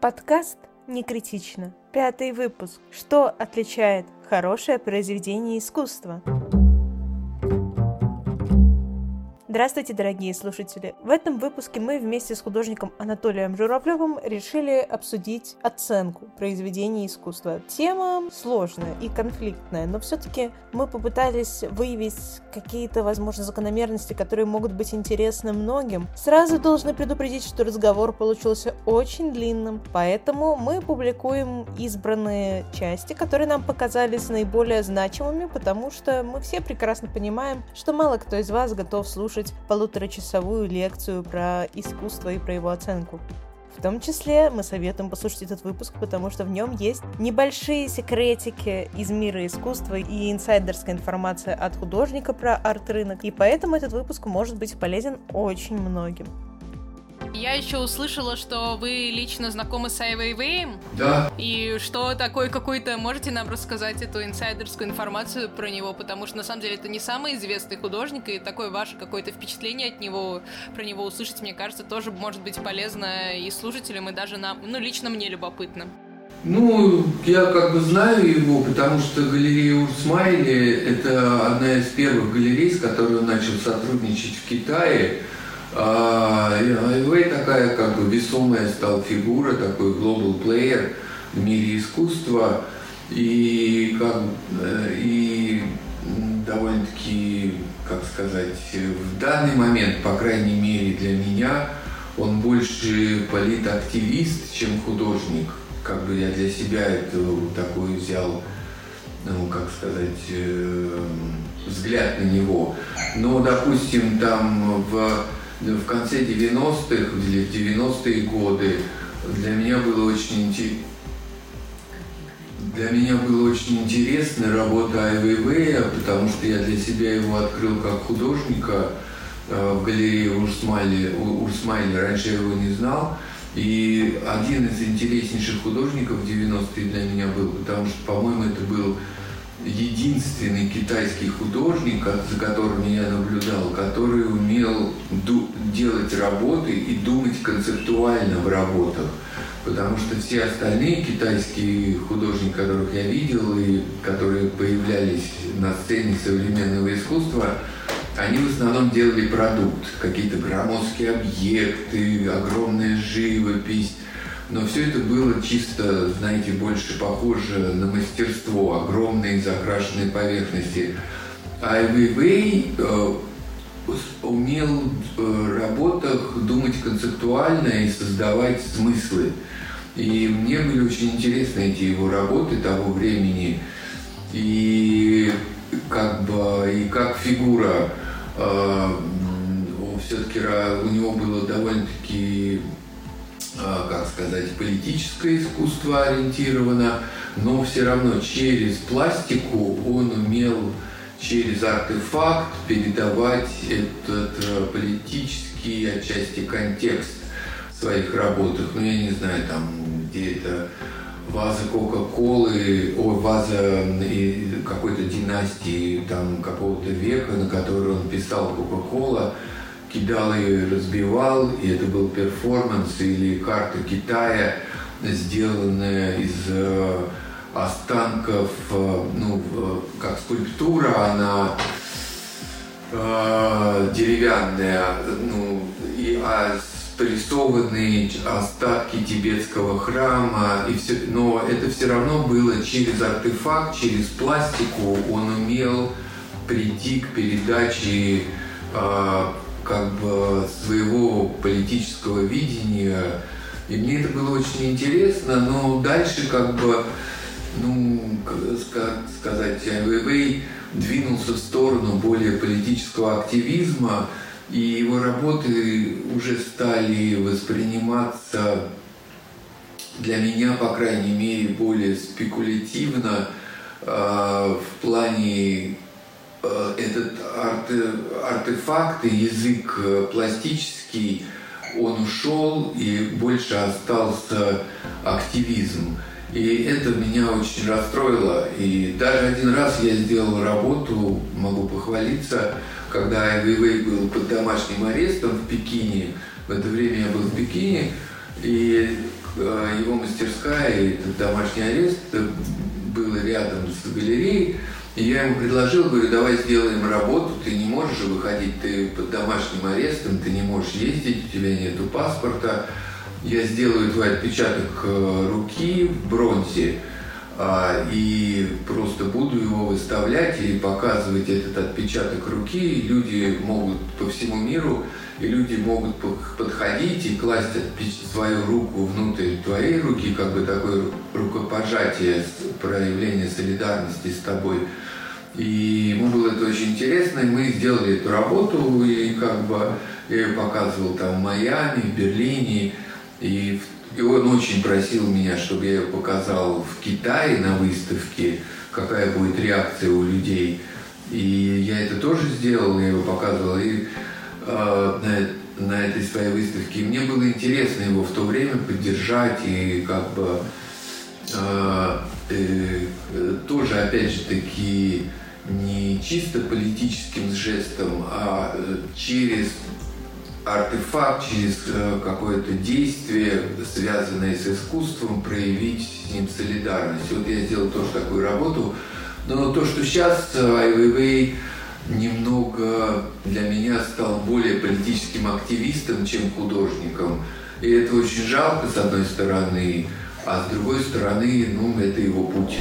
Подкаст «Не критично». Пятый выпуск. Что отличает хорошее произведение искусства? Здравствуйте, дорогие слушатели! В этом выпуске мы вместе с художником Анатолием Журавлевым решили обсудить оценку произведений искусства. Тема сложная и конфликтная, но все-таки мы попытались выявить какие-то, возможно, закономерности, которые могут быть интересны многим. Сразу должны предупредить, что разговор получился очень длинным, поэтому мы публикуем избранные части, которые нам показались наиболее значимыми, потому что мы все прекрасно понимаем, что мало кто из вас готов слушать слушать полуторачасовую лекцию про искусство и про его оценку. В том числе мы советуем послушать этот выпуск, потому что в нем есть небольшие секретики из мира искусства и инсайдерская информация от художника про арт-рынок, и поэтому этот выпуск может быть полезен очень многим. Я еще услышала, что вы лично знакомы с Ай Вэйвэем. Да. И что такое какой-то... Можете нам рассказать эту инсайдерскую информацию про него? Потому что, на самом деле, это не самый известный художник, и такое ваше какое-то впечатление от него, про него услышать, мне кажется, тоже может быть полезно и слушателям, и даже нам, ну, лично мне любопытно. Ну, я как бы знаю его, потому что галерея Урсмайли – это одна из первых галерей, с которой он начал сотрудничать в Китае. Айвей такая как бы весомая стал фигура, такой global player в мире искусства. И, как, э, и довольно-таки, как сказать, в данный момент, по крайней мере для меня, он больше политактивист, чем художник. Как бы я для себя это такой взял, ну, как сказать, э, взгляд на него. Но, допустим, там в в конце 90-х или в 90-е годы для меня было очень интересно для меня было очень интересно работа Ай Вэйвэя, потому что я для себя его открыл как художника э, в галерее Урсмайли. Урсмайли. Раньше я его не знал. И один из интереснейших художников 90-е для меня был, потому что, по-моему, это был единственный китайский художник, за которым я наблюдал, который умел делать работы и думать концептуально в работах. Потому что все остальные китайские художники, которых я видел и которые появлялись на сцене современного искусства, они в основном делали продукт, какие-то громоздкие объекты, огромная живопись, но все это было чисто, знаете, больше похоже на мастерство, огромные закрашенные поверхности. Ай Вэй э, умел в работах думать концептуально и создавать смыслы. И мне были очень интересны эти его работы того времени. И как бы и как фигура э, все-таки у него было довольно-таки как сказать, политическое искусство ориентировано, но все равно через пластику он умел через артефакт передавать этот э, политический отчасти контекст в своих работах. Ну, я не знаю, там, где это ваза Кока-Колы, о, ваза какой-то династии, там, какого-то века, на которой он писал Кока-Кола, кидал ее и разбивал, и это был перформанс или карта Китая, сделанная из э, останков, э, ну, как скульптура, она э, деревянная, ну, и, а порисованные остатки тибетского храма, и все, но это все равно было через артефакт, через пластику. Он умел прийти к передаче э, как бы своего политического видения. И мне это было очень интересно, но дальше как бы, ну, как сказать, Вэйвэй двинулся в сторону более политического активизма, и его работы уже стали восприниматься для меня, по крайней мере, более спекулятивно э, в плане этот арте, артефакт и язык э, пластический, он ушел и больше остался активизм. И это меня очень расстроило. И даже один раз я сделал работу, могу похвалиться, когда Ай был под домашним арестом в Пекине. В это время я был в Пекине. И его мастерская, и домашний арест был рядом с галереей. И я ему предложил, говорю, давай сделаем работу, ты не можешь же выходить, ты под домашним арестом, ты не можешь ездить, у тебя нету паспорта. Я сделаю твой отпечаток э, руки в бронзе, а, и просто буду его выставлять и показывать этот отпечаток руки. Люди могут по всему миру, и люди могут подходить и класть свою руку внутрь твоей руки, как бы такое рукопожатие, проявление солидарности с тобой. И ему было это очень интересно, и мы сделали эту работу, и как бы я ее показывал там в Майами, в Берлине, и, и он очень просил меня, чтобы я ее показал в Китае на выставке, какая будет реакция у людей. И я это тоже сделал, я его показывал. И э, на, на этой своей выставке. И мне было интересно его в то время поддержать и как бы э, э, тоже, опять же таки, не чисто политическим жестом, а э, через артефакт, через э, какое-то действие, связанное с искусством, проявить с ним солидарность. Вот я сделал тоже такую работу. Но то, что сейчас Ай Weiwei немного для меня стал более политическим активистом, чем художником. И это очень жалко, с одной стороны, а с другой стороны, ну, это его путь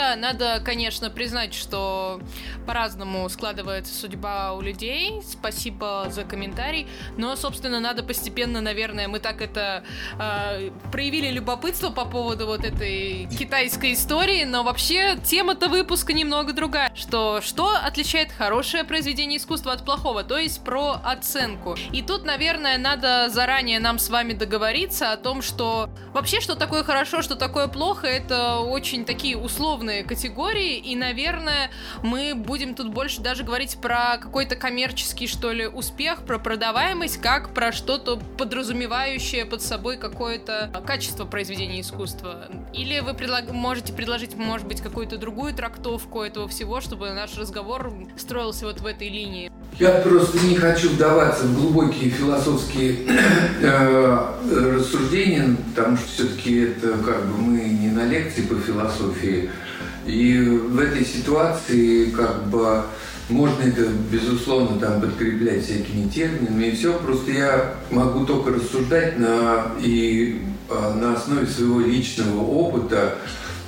да, надо, конечно, признать, что по-разному складывается судьба у людей. Спасибо за комментарий. Но, собственно, надо постепенно, наверное, мы так это э, проявили любопытство по поводу вот этой китайской истории, но вообще тема-то выпуска немного другая. Что, что отличает хорошее произведение искусства от плохого? То есть про оценку. И тут, наверное, надо заранее нам с вами договориться о том, что вообще, что такое хорошо, что такое плохо, это очень такие условия условные категории, и, наверное, мы будем тут больше даже говорить про какой-то коммерческий, что ли, успех, про продаваемость, как про что-то подразумевающее под собой какое-то качество произведения искусства. Или вы предлаг... можете предложить, может быть, какую-то другую трактовку этого всего, чтобы наш разговор строился вот в этой линии. Я просто не хочу вдаваться в глубокие философские э, рассуждения, потому что все-таки это как бы мы не на лекции по философии. И в этой ситуации как бы можно это, безусловно, там подкреплять всякими терминами и все. Просто я могу только рассуждать на, и а, на основе своего личного опыта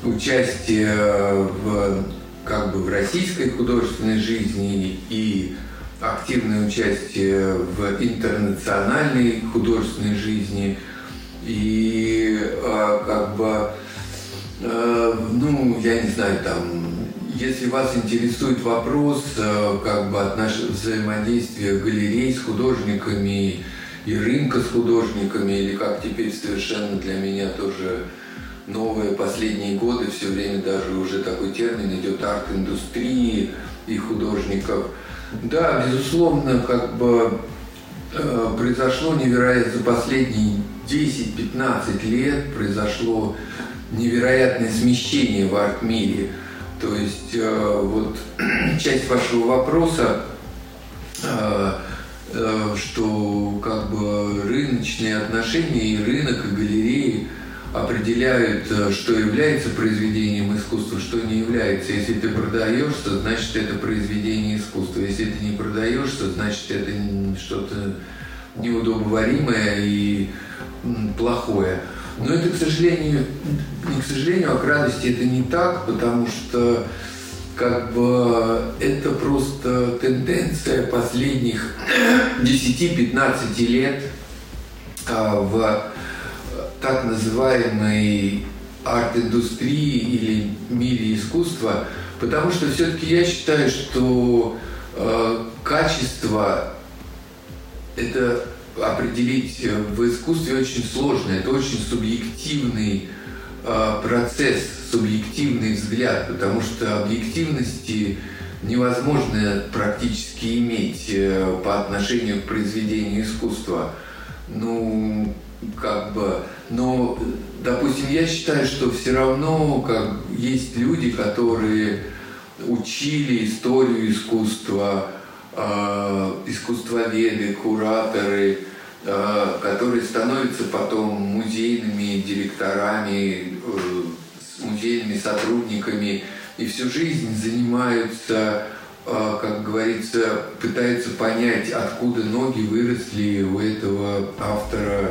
участия в, как бы, в российской художественной жизни и активное участие в интернациональной художественной жизни. И а, как бы Э, ну, я не знаю, там, если вас интересует вопрос э, как бы от нашего взаимодействия галерей с художниками и рынка с художниками, или как теперь совершенно для меня тоже новые последние годы, все время даже уже такой термин идет арт-индустрии и художников. Да, безусловно, как бы э, произошло невероятно за последние 10-15 лет произошло невероятное смещение в арт-мире. То есть э, вот часть вашего вопроса, э, э, что как бы рыночные отношения и рынок, и галереи определяют, что является произведением искусства, что не является. Если ты продаешься, значит это произведение искусства. Если ты не продаешься, значит это что-то неудобоваримое и плохое. Но это, к сожалению, не к сожалению, а к радости это не так, потому что как бы это просто тенденция последних 10-15 лет а, в так называемой арт-индустрии или мире искусства, потому что все-таки я считаю, что э, качество это определить в искусстве очень сложно. Это очень субъективный э, процесс, субъективный взгляд, потому что объективности невозможно практически иметь э, по отношению к произведению искусства. Ну, как бы, но, допустим, я считаю, что все равно как есть люди, которые учили историю искусства, э, искусствоведы, кураторы, э, которые становятся потом музейными директорами, э, музейными сотрудниками и всю жизнь занимаются, э, как говорится, пытаются понять, откуда ноги выросли у этого автора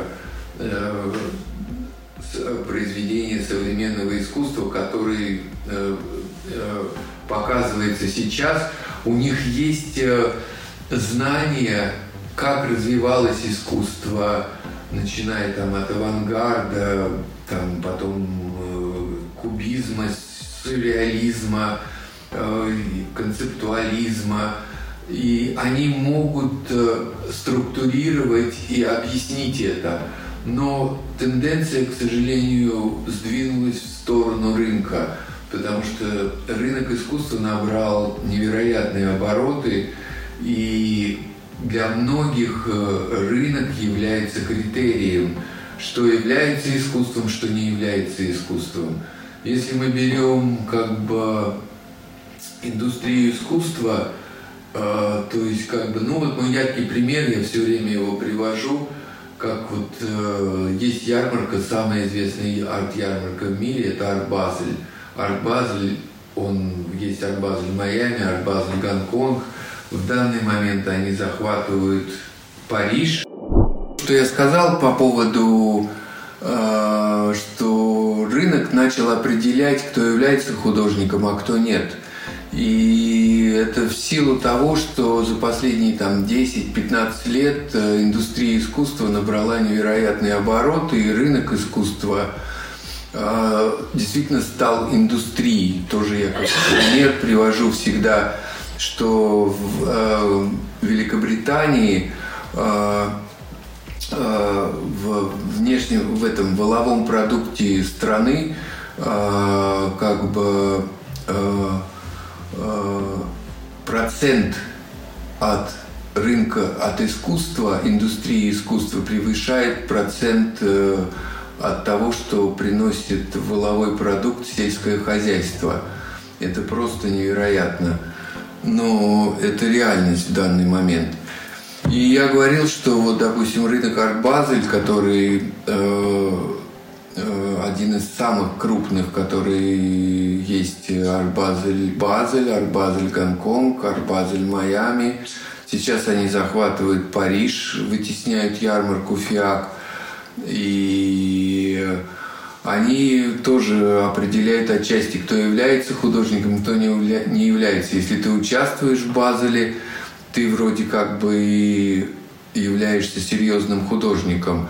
произведения современного искусства, который показывается сейчас. У них есть знания как развивалось искусство, начиная там от авангарда, там потом э, кубизма, сюрреализма, э, концептуализма, и они могут э, структурировать и объяснить это. Но тенденция, к сожалению, сдвинулась в сторону рынка, потому что рынок искусства набрал невероятные обороты, и для многих э, рынок является критерием, что является искусством, что не является искусством. Если мы берем как бы индустрию искусства, э, то есть как бы, ну вот мой яркий пример, я все время его привожу, как вот э, есть ярмарка, самая известная арт-ярмарка в мире, это Арт-Базель. Арт-Базель, он есть Арт-Базель Майами, Арт-Базель Гонконг – в данный момент они захватывают Париж. Что я сказал по поводу, э, что рынок начал определять, кто является художником, а кто нет. И это в силу того, что за последние там, 10-15 лет э, индустрия искусства набрала невероятные обороты, и рынок искусства действительно стал индустрией. Тоже я как пример привожу всегда что в э, Великобритании э, э, в внешнем, в этом воловом продукте страны как бы процент от рынка, от искусства, индустрии искусства превышает процент э, от того, что приносит воловой продукт сельское хозяйство. Это просто невероятно но это реальность в данный момент. И я говорил, что вот, допустим, рынок Арт-Базель, который э, э, один из самых крупных, который есть Арт-Базель Базель, Арт-Базель Гонконг, Арт-Базель Майами. Сейчас они захватывают Париж, вытесняют ярмарку ФИАК. И они тоже определяют отчасти, кто является художником, кто не, не является. Если ты участвуешь в Базеле, ты вроде как бы и являешься серьезным художником.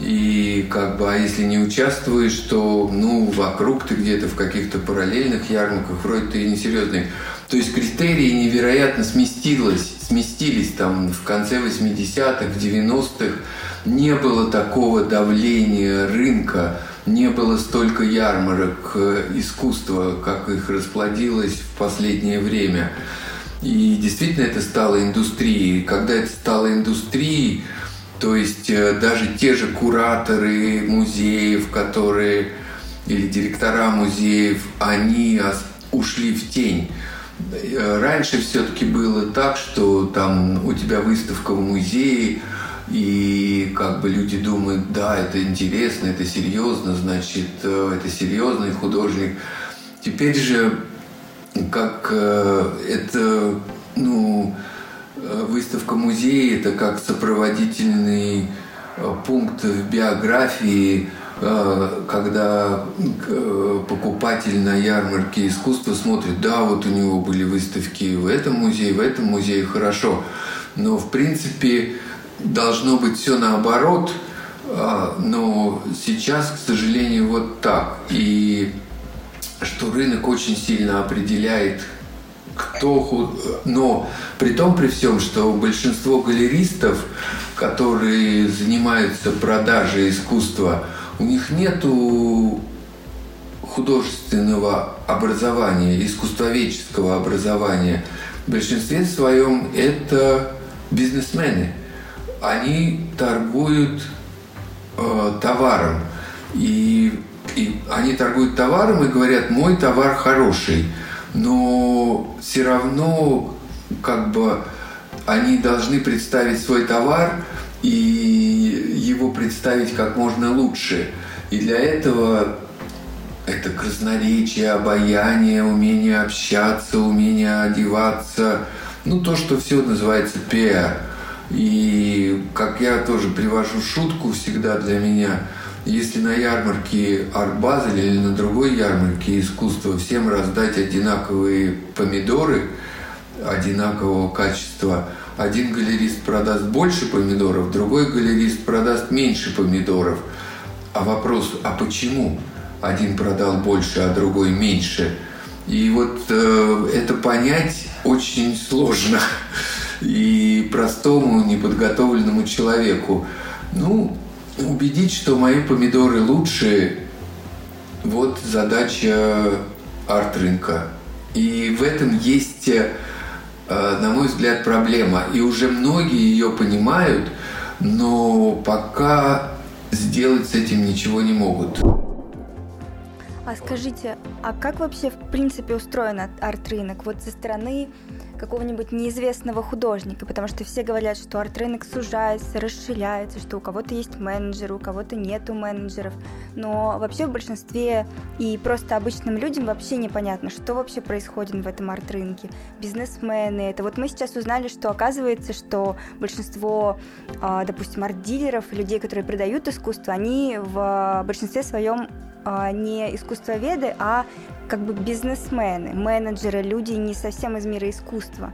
И как бы, а если не участвуешь, то, ну, вокруг ты где-то в каких-то параллельных ярмарках, вроде ты несерьезный. То есть критерии невероятно сместились, сместились там в конце 80-х, 90-х. Не было такого давления рынка не было столько ярмарок э, искусства, как их расплодилось в последнее время. И действительно это стало индустрией. Когда это стало индустрией, то есть э, даже те же кураторы музеев, которые или директора музеев, они ушли в тень. Э, раньше все-таки было так, что там у тебя выставка в музее, и как бы люди думают, да, это интересно, это серьезно, значит, э, это серьезный художник. Теперь же, как это, ну, э, выставка музея, это как сопроводительный пункт в биографии, когда покупатель на ярмарке искусства смотрит, да, вот у него были выставки в этом музее, в этом музее, хорошо. Но, в принципе, должно быть все наоборот, а, но сейчас, к сожалению, вот так. И что рынок очень сильно определяет, кто худ... Но при том, при всем, что большинство галеристов, которые занимаются продажей искусства, у них нету художественного образования, искусствоведческого образования. В большинстве своем это бизнесмены – они торгуют э, товаром. И, и они торгуют товаром и говорят, мой товар хороший. Но все равно как бы они должны представить свой товар и его представить как можно лучше. И для этого это красноречие, обаяние, умение общаться, умение одеваться. Ну, то, что все называется пиар. И как я тоже привожу шутку всегда для меня, если на ярмарке Арбазель или на другой ярмарке искусства всем раздать одинаковые помидоры одинакового качества, один галерист продаст больше помидоров, другой галерист продаст меньше помидоров. А вопрос, а почему? один продал больше, а другой меньше. И вот э, это понять очень сложно и простому неподготовленному человеку. Ну, убедить, что мои помидоры лучше, вот задача арт-рынка. И в этом есть, э, на мой взгляд, проблема. И уже многие ее понимают, но пока сделать с этим ничего не могут. А скажите, а как вообще в принципе устроен арт-рынок? Вот со стороны какого-нибудь неизвестного художника, потому что все говорят, что арт-рынок сужается, расширяется, что у кого-то есть менеджеры, у кого-то нету менеджеров. Но вообще в большинстве и просто обычным людям вообще непонятно, что вообще происходит в этом арт-рынке. Бизнесмены, это вот мы сейчас узнали, что оказывается, что большинство, а, допустим, арт-дилеров, людей, которые продают искусство, они в большинстве своем а, не искусствоведы, а как бы бизнесмены, менеджеры, люди не совсем из мира искусства,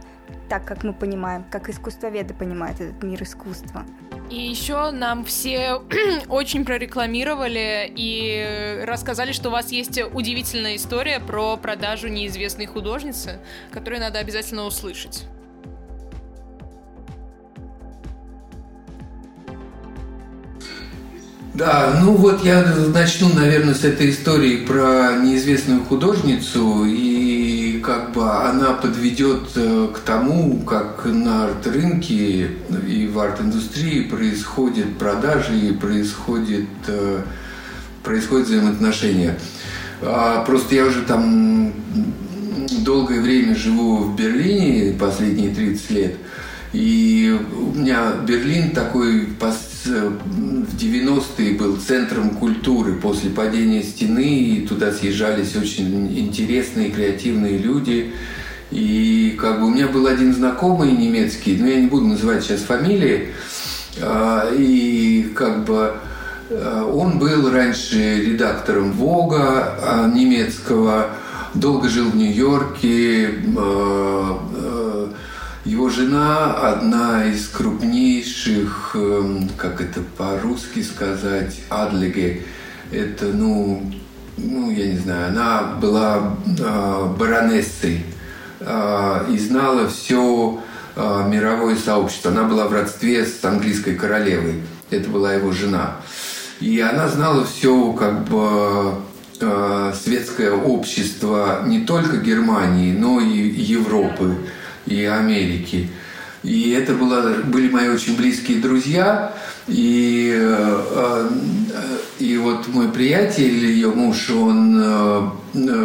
так как мы понимаем, как искусствоведы понимают этот мир искусства. И еще нам все очень прорекламировали и рассказали, что у вас есть удивительная история про продажу неизвестной художницы, которую надо обязательно услышать. Да, ну вот я начну, наверное, с этой истории про неизвестную художницу, и как бы она подведет э, к тому, как на арт-рынке и в арт-индустрии происходят продажи и происходит, э, происходят взаимоотношения. А просто я уже там долгое время живу в Берлине, последние 30 лет, и у меня Берлин такой в 90-е был центром культуры после падения стены, и туда съезжались очень интересные, креативные люди. И как бы у меня был один знакомый немецкий, но я не буду называть сейчас фамилии, а, и как бы а, он был раньше редактором Вога а, немецкого, долго жил в Нью-Йорке, его жена одна из крупнейших, эм, как это по-русски сказать, адлеге. Это, ну, ну, я не знаю, она была э, баронессой э, и знала все э, мировое сообщество. Она была в родстве с английской королевой. Это была его жена. И она знала все, как бы, э, светское общество не только Германии, но и Европы и Америки. И это было, были мои очень близкие друзья. И, э, и вот мой приятель, ее муж, он э,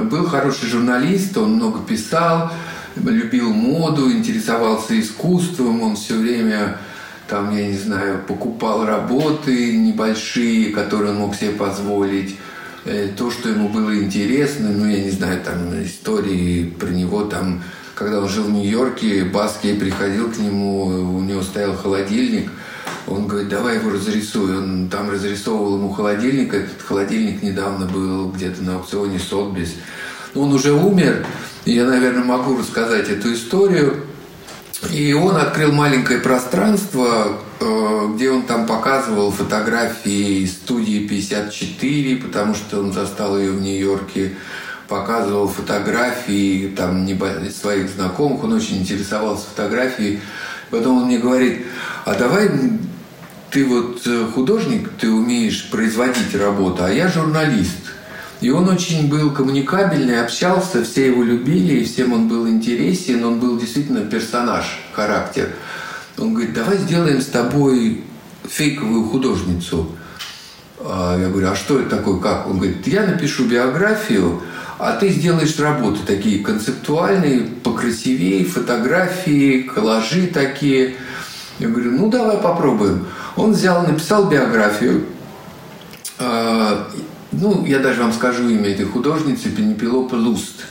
был хороший журналист, он много писал, любил моду, интересовался искусством, он все время там, я не знаю, покупал работы небольшие, которые он мог себе позволить э, то, что ему было интересно, ну, я не знаю, там, истории про него там когда он жил в Нью-Йорке, Баски приходил к нему, у него стоял холодильник, он говорит, давай его разрисуй. Он там разрисовывал ему холодильник. Этот холодильник недавно был где-то на аукционе Сотбис. Он уже умер, и я, наверное, могу рассказать эту историю. И он открыл маленькое пространство, э, где он там показывал фотографии студии 54, потому что он застал ее в Нью-Йорке показывал фотографии там, своих знакомых, он очень интересовался фотографией. Потом он мне говорит, а давай ты вот э, художник, ты умеешь производить работу, а я журналист. И он очень был коммуникабельный, общался, все его любили, и всем он был интересен, он был действительно персонаж, характер. Он говорит, давай сделаем с тобой фейковую художницу. А я говорю, а что это такое, как? Он говорит, я напишу биографию, а ты сделаешь работы такие концептуальные, покрасивее, фотографии, коллажи такие. Я говорю, ну давай попробуем. Он взял, написал биографию. Э, ну, я даже вам скажу имя этой художницы, Пенепелопа Луст.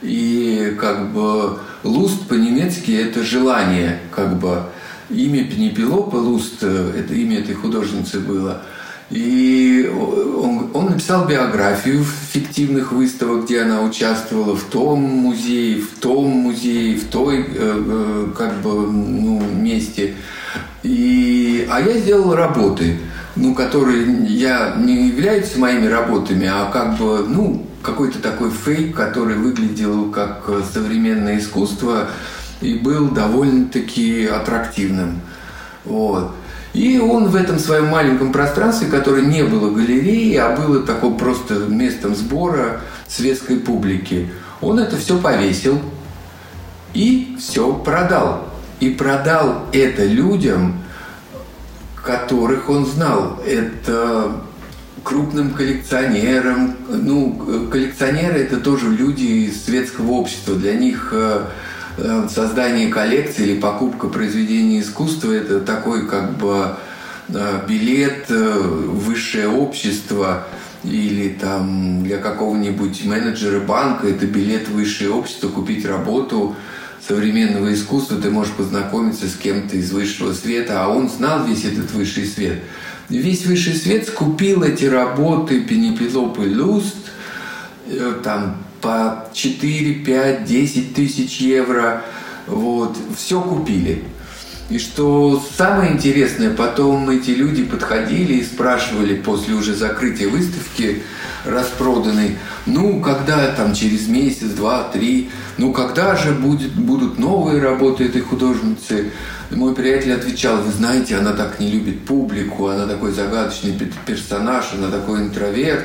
И как бы Луст по-немецки это желание, как бы имя Пенепелопа Луст, это имя этой художницы было. И он, он написал биографию фиктивных выставок, где она участвовала в том музее, в том музее, в той э, э как бы ну, месте. И, а я сделал работы, ну, которые я не являются моими работами, а как бы, ну, какой-то такой фейк, который выглядел как современное искусство и был довольно-таки аттрактивным. Вот. И он в этом своем маленьком пространстве, которое не было галереей, а было такое просто местом сбора светской публики, он это все повесил и все продал. И продал это людям, которых он знал. Это крупным коллекционерам. Ну, коллекционеры – это тоже люди из светского общества. Для них э, Э, создание коллекции или покупка произведений искусства – это такой как бы э, билет э, высшее общество или там для какого-нибудь менеджера банка это билет высшее общество, купить работу современного искусства, ты можешь познакомиться с кем-то из высшего света, а он знал весь этот высший свет. Весь высший свет скупил эти работы Пенепелопы Люст, там по 4, 5, 10 тысяч евро. Вот, все купили. И что самое интересное, потом эти люди подходили и спрашивали после уже закрытия выставки распроданной, ну, когда там через месяц, два, три, ну, когда же будет, будут новые работы этой художницы? И мой приятель отвечал, вы знаете, она так не любит публику, она такой загадочный персонаж, она такой интроверт,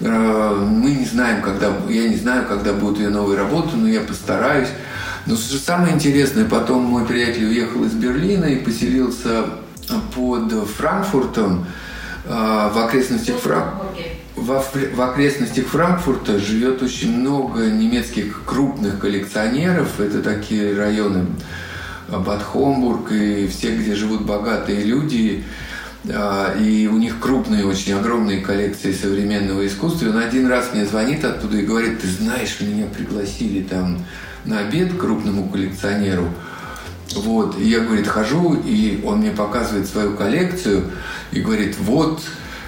мы не знаем, когда, я не знаю, когда будут ее новые работы, но я постараюсь. Но самое интересное, потом мой приятель уехал из Берлина и поселился под Франкфуртом, э, в окрестностях, Фран... в окрестностях Франкфурта живет очень много немецких крупных коллекционеров. Это такие районы Бад Хомбург и все, где живут богатые люди. И у них крупные, очень огромные коллекции современного искусства. И он один раз мне звонит оттуда и говорит, ты знаешь, меня пригласили там на обед к крупному коллекционеру. Вот, и я, говорит, хожу, и он мне показывает свою коллекцию и говорит, вот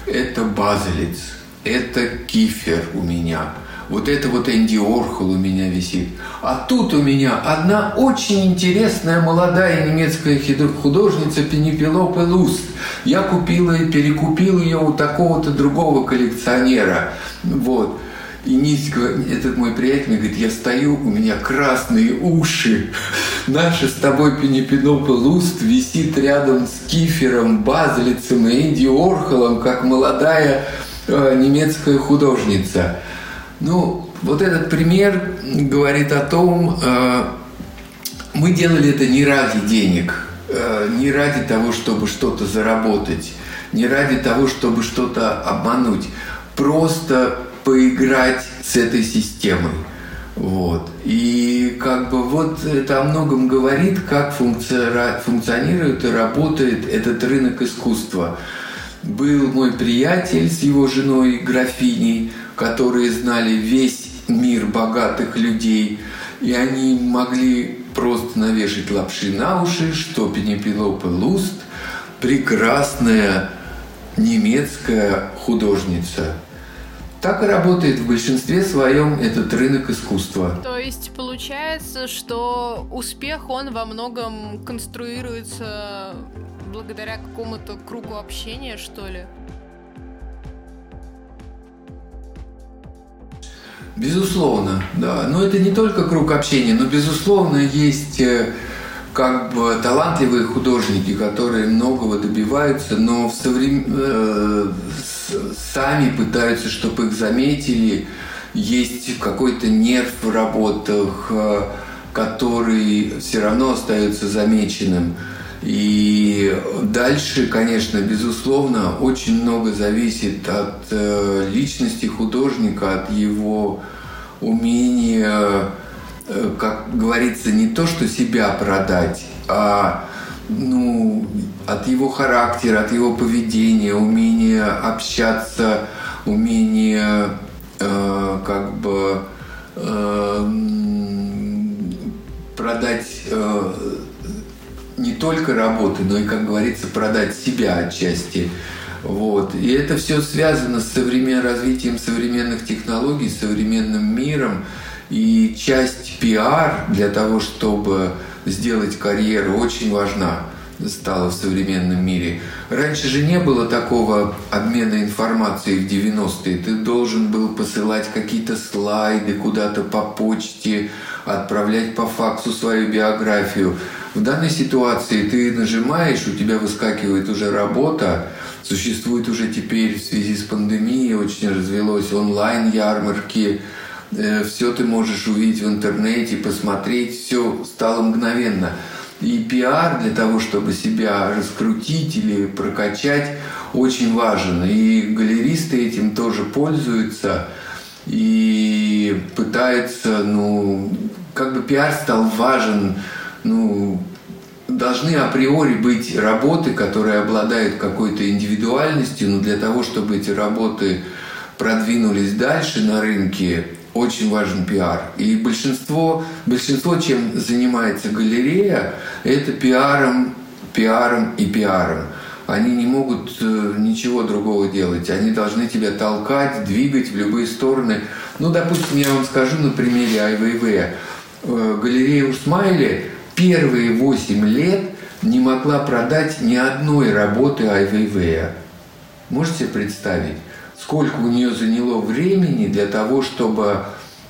это базилец, это кифер у меня – вот это вот Энди Орхол у меня висит. А тут у меня одна очень интересная молодая немецкая художница Пенепелопе Луст. Я купила и перекупил ее у такого-то другого коллекционера. Вот. И Нись, этот мой приятель говорит, я стою, у меня красные уши. Наша с тобой Пенепенопа Луст висит рядом с Кифером, Базлицем и Энди Орхолом, как молодая э, немецкая художница. Ну, вот этот пример говорит о том, э, мы делали это не ради денег, э, не ради того, чтобы что-то заработать, не ради того, чтобы что-то обмануть, просто поиграть с этой системой. Вот. И как бы вот это о многом говорит, как функционирует и работает этот рынок искусства. Был мой приятель с его женой графиней, которые знали весь мир богатых людей, и они могли просто навешать лапши на уши, что Пенепелопа Луст – прекрасная немецкая художница. Так и работает в большинстве своем этот рынок искусства. То есть получается, что успех, он во многом конструируется благодаря какому-то кругу общения, что ли? Безусловно, да. Но это не только круг общения, но, безусловно, есть э, как бы талантливые художники, которые многого добиваются, но в соврем... э, сами пытаются, чтобы их заметили. Есть какой-то нерв в работах, э, который все равно остается замеченным. И дальше, конечно, безусловно, очень много зависит от э, личности художника, от его умения, э, как говорится, не то, что себя продать, а ну, от его характера, от его поведения, умения общаться, умения э, как бы э, продать э, не только работы, но и, как говорится, продать себя отчасти. Вот. И это все связано с современ... развитием современных технологий, современным миром. И часть пиар для того, чтобы сделать карьеру, очень важна стала в современном мире. Раньше же не было такого обмена информацией в 90-е. Ты должен был посылать какие-то слайды куда-то по почте, отправлять по факсу свою биографию. В данной ситуации ты нажимаешь, у тебя выскакивает уже работа, существует уже теперь в связи с пандемией, очень развелось онлайн-ярмарки, э, все ты можешь увидеть в интернете, посмотреть, все стало мгновенно. И пиар для того, чтобы себя раскрутить или прокачать, очень важен. И галеристы этим тоже пользуются и пытаются, ну, как бы пиар стал важен, ну, должны априори быть работы, которые обладают какой-то индивидуальностью, но для того, чтобы эти работы продвинулись дальше на рынке, очень важен пиар. И большинство, большинство чем занимается галерея, это пиаром, пиаром и пиаром. Они не могут э, ничего другого делать. Они должны тебя толкать, двигать в любые стороны. Ну, допустим, я вам скажу на примере Айвейве. Э, галерея Усмайли первые 8 лет не могла продать ни одной работы Айвейвея. Можете представить? Сколько у нее заняло времени для того, чтобы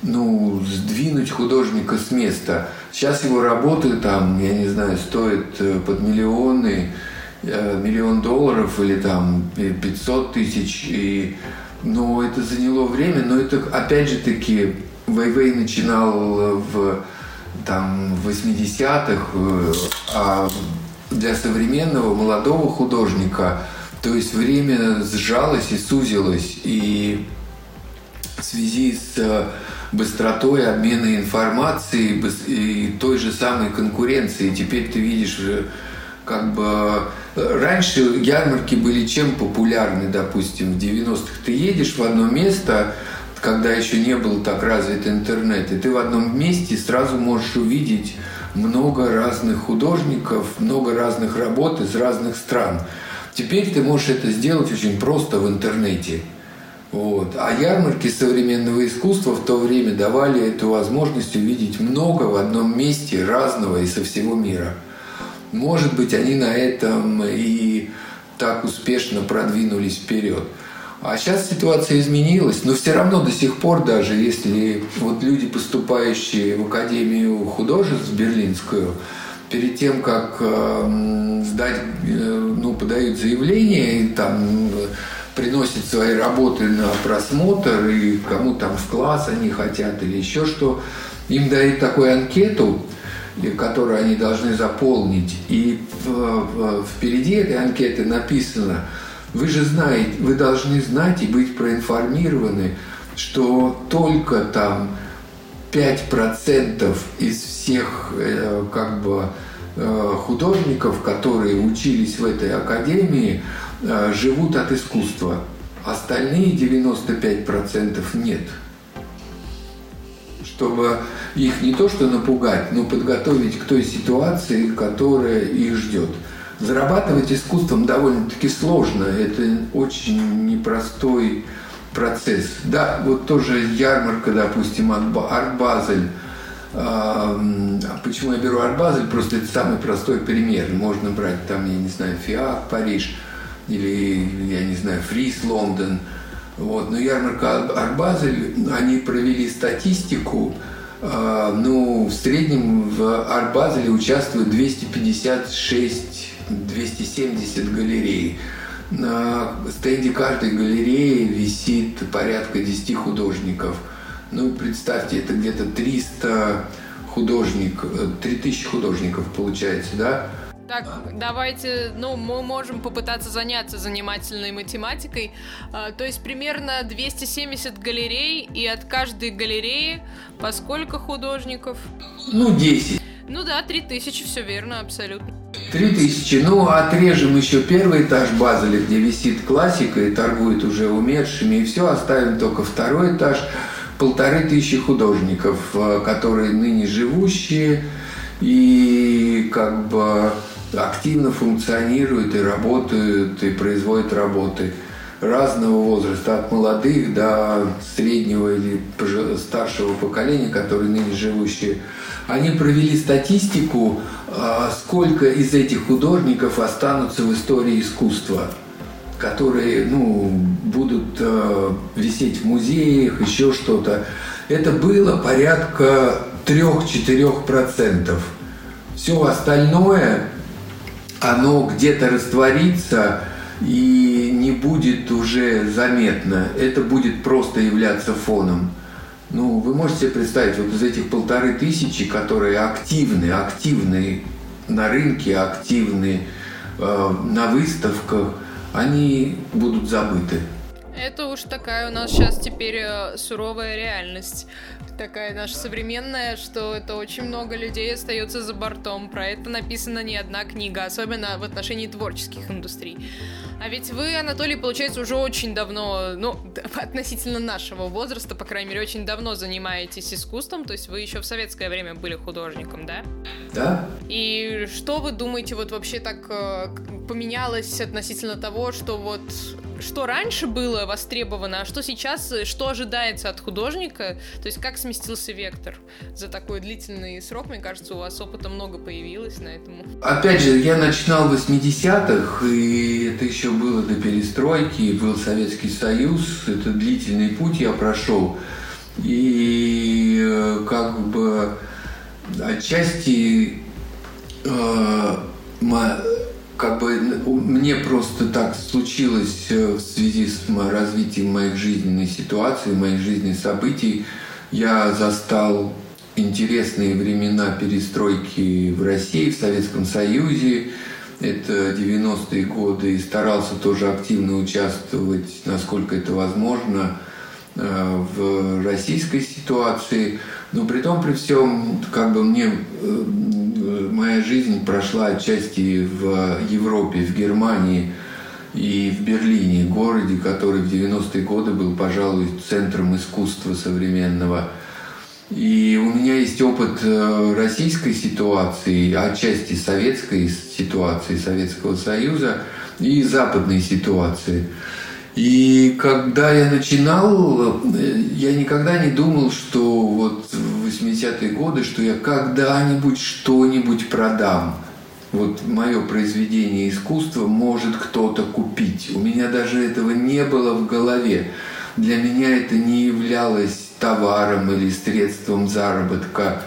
ну, сдвинуть художника с места. Сейчас его работы там, я не знаю, стоят э, под миллионы, э, миллион долларов или там 500 тысяч. И, но это заняло время, но это опять же таки Вейвей начинал в там, 80-х, э, а для современного молодого художника – то есть время сжалось и сузилось, и в связи с э, быстротой обмена информацией и той же самой конкуренцией. Теперь ты видишь, как бы э, раньше ярмарки были чем популярны, допустим, в 90-х. Ты едешь в одно место, когда еще не был так развит интернет, и ты в одном месте сразу можешь увидеть много разных художников, много разных работ из разных стран. Теперь ты можешь это сделать очень просто в интернете. Вот. А ярмарки современного искусства в то время давали эту возможность увидеть много в одном месте разного и со всего мира. Может быть, они на этом и так успешно продвинулись вперед. А сейчас ситуация изменилась, но все равно до сих пор, даже если вот люди, поступающие в Академию художеств Берлинскую, перед тем, как э, сдать, э, ну, подают заявление, и там э, приносят свои работы на просмотр, и кому там в класс они хотят или еще что, им дают такую анкету, которую они должны заполнить. И впереди этой анкеты написано, вы же знаете, вы должны знать и быть проинформированы, что только там 5% из всех э, как бы э, художников, которые учились в этой академии, э, живут от искусства. Остальные 95% нет. Чтобы их не то что напугать, но подготовить к той ситуации, которая их ждет. Зарабатывать искусством довольно-таки сложно. Это очень непростой процесс. Да, вот тоже ярмарка, допустим, Art Basel. А, почему я беру Art Basel? Просто это самый простой пример. Можно брать там, я не знаю, FIAC, Париж, или, я не знаю, Фрис, Лондон. Вот. Но ярмарка Art Basel, они провели статистику, а, ну, в среднем в Art Basel е участвуют 256 270 галерей. На стенде каждой галереи висит порядка 10 художников. Ну, представьте, это где-то 300 художников, 3000 художников получается, да? Так, давайте, ну, мы можем попытаться заняться занимательной математикой. А, то есть примерно 270 галерей, и от каждой галереи по сколько художников? Ну, 10. Ну да, 3000, все верно, абсолютно. Три тысячи. Ну, отрежем еще первый этаж Базеля, где висит классика и торгует уже умершими, и все, оставим только второй этаж. Полторы тысячи художников, э, которые ныне живущие и как бы активно функционируют и работают, и производят работы разного возраста, от молодых до среднего или старшего поколения, которые ныне живущие. Они провели статистику, а, сколько из этих художников останутся в истории искусства, которые ну, будут э, висеть в музеях, еще что-то. Это было порядка 3-4%. Все остальное, оно где-то растворится и не будет уже заметно. Это будет просто являться фоном. Ну, вы можете себе представить, вот из этих полторы тысячи, которые активны, активны на рынке, активны э, на выставках, они будут забыты. Это уж такая у нас сейчас теперь э, суровая реальность. Такая наша современная, что это очень много людей остается за бортом. Про это написана не одна книга, особенно в отношении творческих индустрий. А ведь вы, Анатолий, получается, уже очень давно, ну, относительно нашего возраста, по крайней мере, очень давно занимаетесь искусством, то есть вы еще в советское время были художником, да? Да. И что вы думаете, вот вообще так э, поменялось относительно того, что вот что раньше было востребовано, а что сейчас, что ожидается от художника, то есть как сместился вектор за такой длительный срок, мне кажется, у вас опыта много появилось на этом. Опять же, я начинал в 80-х, и это еще было до перестройки, был Советский Союз, это длительный путь я прошел, и э, как бы отчасти э, как бы мне просто так случилось э, в связи с развитием моих жизненной ситуации, моих жизненных событий. Я застал интересные времена перестройки в России, в Советском Союзе. Это 90-е годы и старался тоже активно участвовать, насколько это возможно, э, в российской ситуации. Но при том, при всем, как бы мне э, моя жизнь прошла отчасти в Европе, в Германии и в Берлине, городе, который в 90-е годы был, пожалуй, центром искусства современного. И у меня есть опыт э, российской ситуации, отчасти советской ситуации, Советского Союза и западной ситуации. И когда я начинал, э, я никогда не думал, что вот в 80-е годы, что я когда-нибудь что-нибудь продам. Вот мое произведение искусства может кто-то купить. У меня даже этого не было в голове. Для меня это не являлось товаром или средством заработка.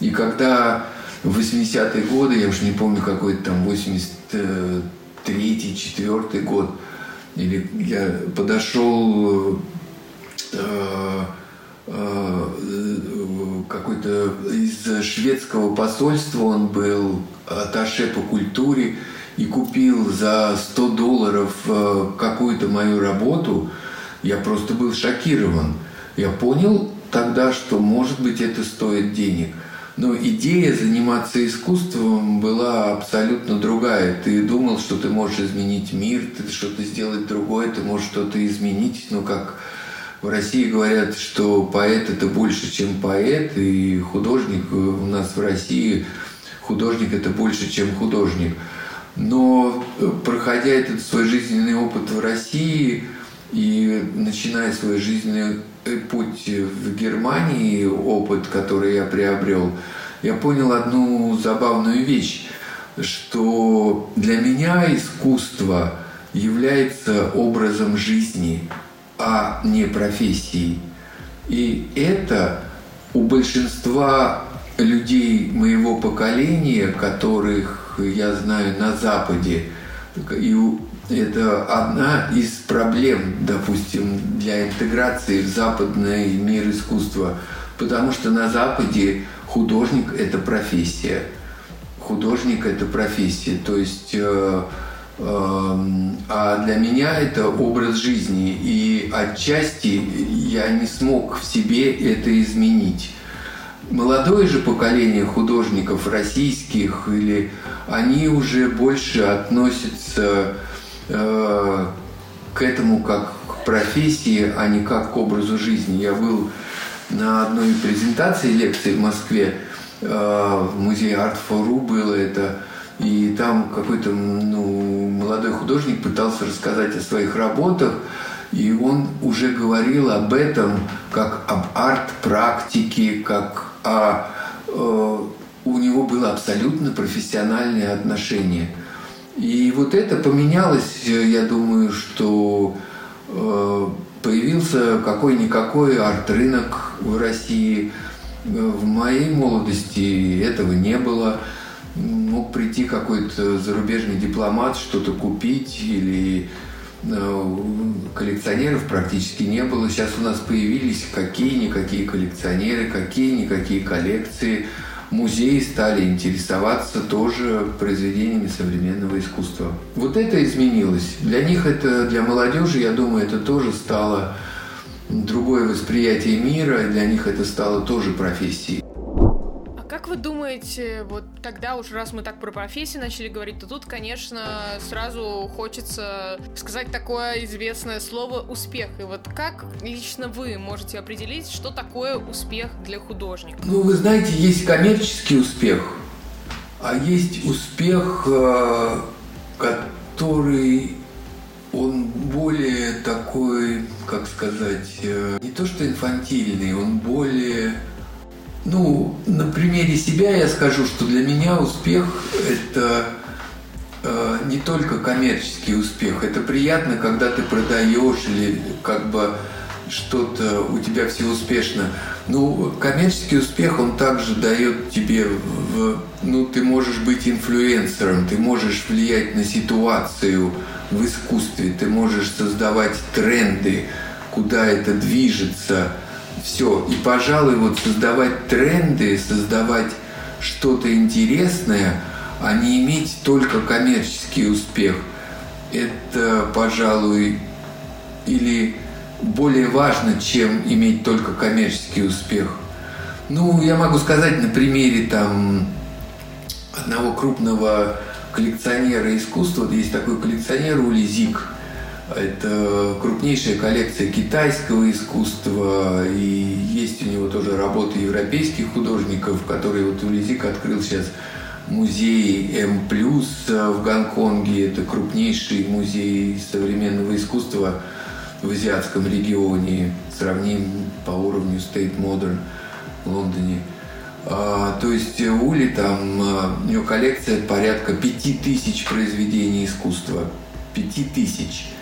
И когда в 80-е годы, я уж не помню, какой-то там 83-й, 4 год, или я подошел э, э, какой-то из шведского посольства, он был аташе по культуре, и купил за 100 долларов э, какую-то мою работу, я просто был шокирован. Я понял тогда, что, может быть, это стоит денег – но идея заниматься искусством была абсолютно другая. Ты думал, что ты можешь изменить мир, ты что-то сделать другое, ты можешь что-то изменить. Ну, как в России говорят, что поэт это больше, чем поэт, и художник у нас в России художник это больше, чем художник. Но проходя этот свой жизненный опыт в России и начиная свой жизненный Э, путь в Германии, опыт, который я приобрел, я понял одну забавную вещь, что для меня искусство является образом жизни, а не профессией. И это у большинства людей моего поколения, которых я знаю на Западе, и у это одна из проблем, допустим, для интеграции в западный мир искусства. Потому что на Западе художник – это профессия. Художник – это профессия. То есть э, э, а для меня это образ жизни. И отчасти я не смог в себе это изменить. молодое же поколение художников российских, или они уже больше относятся э, к этому как к профессии, а не как к образу жизни. Я был на одной презентации лекции в Москве, э, в музее Art for было это, и там какой-то ну, молодой художник пытался рассказать о своих работах, и он уже говорил об этом как об арт-практике, как о... Э, у него было абсолютно профессиональное отношение. И вот это поменялось, я думаю, что э, появился какой-никакой арт-рынок в России. В моей молодости этого не было. Мог прийти какой-то зарубежный дипломат, что-то купить или Э, коллекционеров практически не было. Сейчас у нас появились какие-никакие коллекционеры, какие-никакие коллекции. Музеи стали интересоваться тоже произведениями современного искусства. Вот это изменилось. Для них это, для молодежи, я думаю, это тоже стало другое восприятие мира, для них это стало тоже профессией вы думаете, вот тогда уж раз мы так про профессии начали говорить, то тут, конечно, сразу хочется сказать такое известное слово «успех». И вот как лично вы можете определить, что такое успех для художника? Ну, вы знаете, есть коммерческий успех, а есть успех, э, который он более такой, как сказать, э, не то что инфантильный, он более ну, на примере себя я скажу, что для меня успех – это э, не только коммерческий успех. Это приятно, когда ты продаешь или как бы что-то у тебя все успешно. Ну, коммерческий успех, он также дает тебе, в, ну, ты можешь быть инфлюенсером, ты можешь влиять на ситуацию в искусстве, ты можешь создавать тренды, куда это движется – все. И, пожалуй, вот создавать тренды, создавать что-то интересное, а не иметь только коммерческий успех, это, пожалуй, или более важно, чем иметь только коммерческий успех. Ну, я могу сказать на примере там одного крупного коллекционера искусства. Вот есть такой коллекционер Ули Зик – это крупнейшая коллекция китайского искусства, и есть у него тоже работы европейских художников, которые вот Улизик открыл сейчас музей М+, в Гонконге. Это крупнейший музей современного искусства в азиатском регионе, сравним по уровню State Modern в Лондоне. А, то есть Ули там, а, у него коллекция порядка пяти тысяч произведений искусства. Пяти тысяч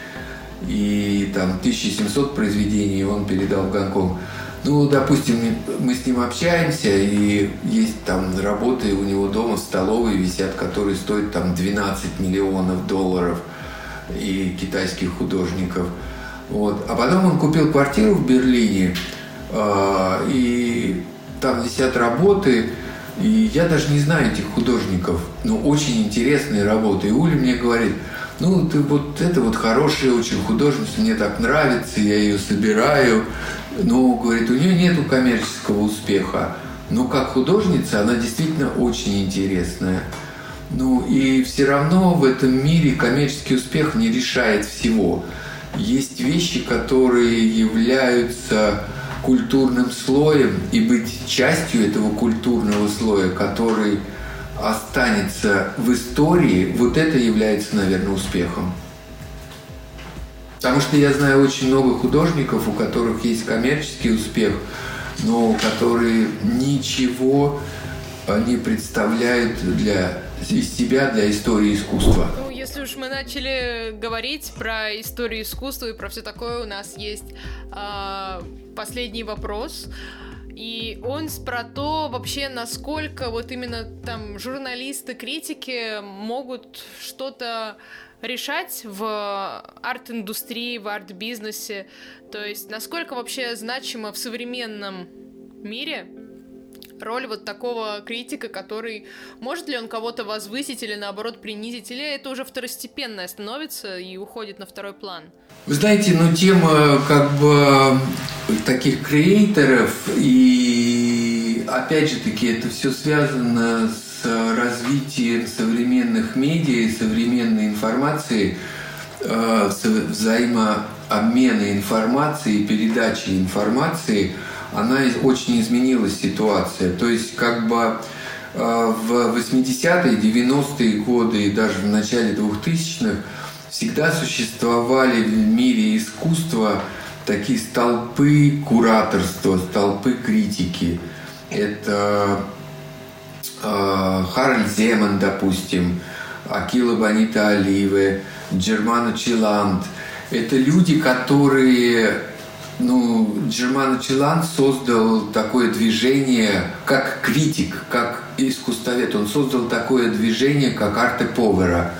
и там 1700 произведений он передал в Гонконг. Ну, допустим, мы с ним общаемся, и есть там работы у него дома в столовой висят, которые стоят там 12 миллионов долларов и китайских художников. Вот. А потом он купил квартиру в Берлине, э, и там висят работы, и я даже не знаю этих художников, но очень интересные работы. И Уля мне говорит – ну, ты вот это вот хорошая очень художница, мне так нравится, я ее собираю. Ну, говорит, у нее нету коммерческого успеха. Но как художница она действительно очень интересная. Ну и все равно в этом мире коммерческий успех не решает всего. Есть вещи, которые являются культурным слоем, и быть частью этого культурного слоя, который останется в истории, вот это является, наверное, успехом. Потому что я знаю очень много художников, у которых есть коммерческий успех, но которые ничего не представляют для, из себя для истории искусства. Ну, если уж мы начали говорить про историю искусства и про все такое, у нас есть э, последний вопрос. И он про то вообще, насколько вот именно там журналисты, критики могут что-то решать в арт-индустрии, в арт-бизнесе. То есть насколько вообще значимо в современном мире роль вот такого критика, который может ли он кого-то возвысить или наоборот принизить, или это уже второстепенное становится и уходит на второй план? Вы знаете, ну тема как бы таких креаторов и опять же таки, это все связано с развитием современных медиа и современной информации, э, взаимообмена информацией, передачи информации, она очень изменилась ситуация. То есть как бы э, в 80-е, 90-е годы и даже в начале 2000-х всегда существовали в мире искусства такие столпы кураторства, столпы критики. Это э, Харальд Земан, допустим, Акила Бонита Оливе, Джермана Чиланд. Это люди, которые ну, Джерман Чиланд создал такое движение, как критик, как искусствовед. Он создал такое движение, как Арте Повера.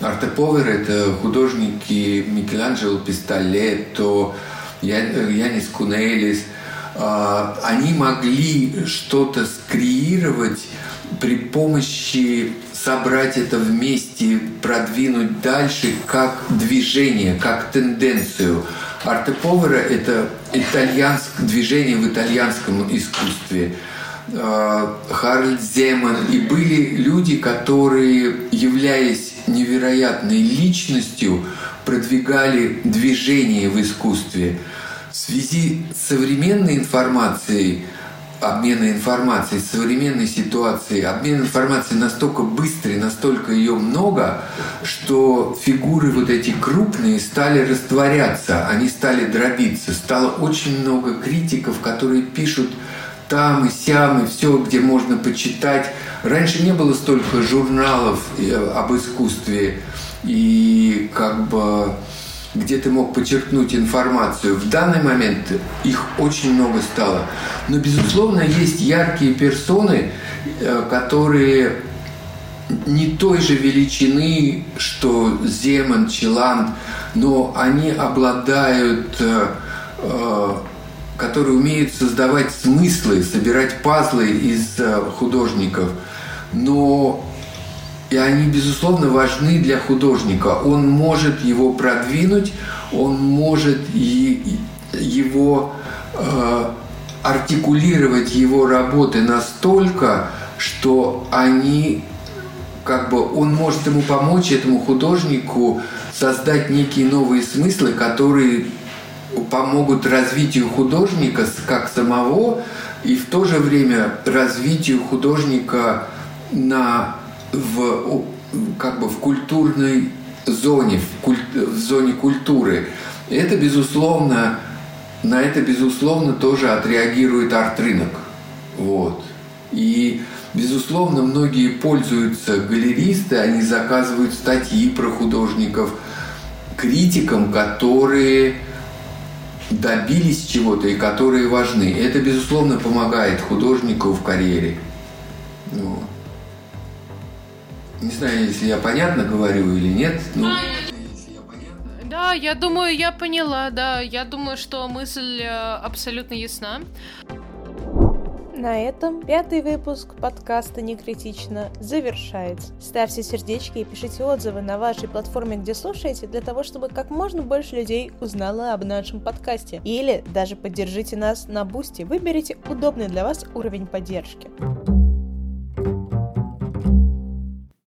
Арте Повер – это художники Микеланджело Пистолетто, Янис Кунелис, а, они могли что-то скреировать при помощи собрать это вместе, продвинуть дальше как движение, как тенденцию. Арте Повера – это итальянск, движение в итальянском искусстве. А, Харльд Земан. И были люди, которые, являясь невероятной личностью, продвигали движение в искусстве. В связи с современной информацией, обмена информацией, современной ситуацией, обмен информацией настолько быстрый, настолько ее много, что фигуры вот эти крупные стали растворяться, они стали дробиться. Стало очень много критиков, которые пишут там и сям, и все, где можно почитать. Раньше не было столько журналов э, об искусстве, и как бы где ты мог подчеркнуть информацию. В данный момент их очень много стало. Но, безусловно, есть яркие персоны, э, которые не той же величины, что Земан, Челанд, но они обладают, э, э, которые умеют создавать смыслы, собирать пазлы из художников. Но и они, безусловно, важны для художника. Он может его продвинуть, он может его э, артикулировать его работы настолько, что они как бы он может ему помочь этому художнику создать некие новые смыслы, которые помогут развитию художника как самого и в то же время развитию художника на в, как бы в культурной зоне, в, куль, в зоне культуры. Это, безусловно, на это, безусловно, тоже отреагирует арт-рынок. Вот. И, безусловно, многие пользуются галеристы, они заказывают статьи про художников критикам, которые добились чего-то и которые важны. Это, безусловно, помогает художнику в карьере. Вот. Не знаю, если я понятно говорю или нет. Но... Да, я думаю, я поняла, да. Я думаю, что мысль э, абсолютно ясна. На этом пятый выпуск подкаста «Некритично» завершается. Ставьте сердечки и пишите отзывы на вашей платформе, где слушаете, для того, чтобы как можно больше людей узнало об нашем подкасте. Или даже поддержите нас на Boosty, выберите удобный для вас уровень поддержки.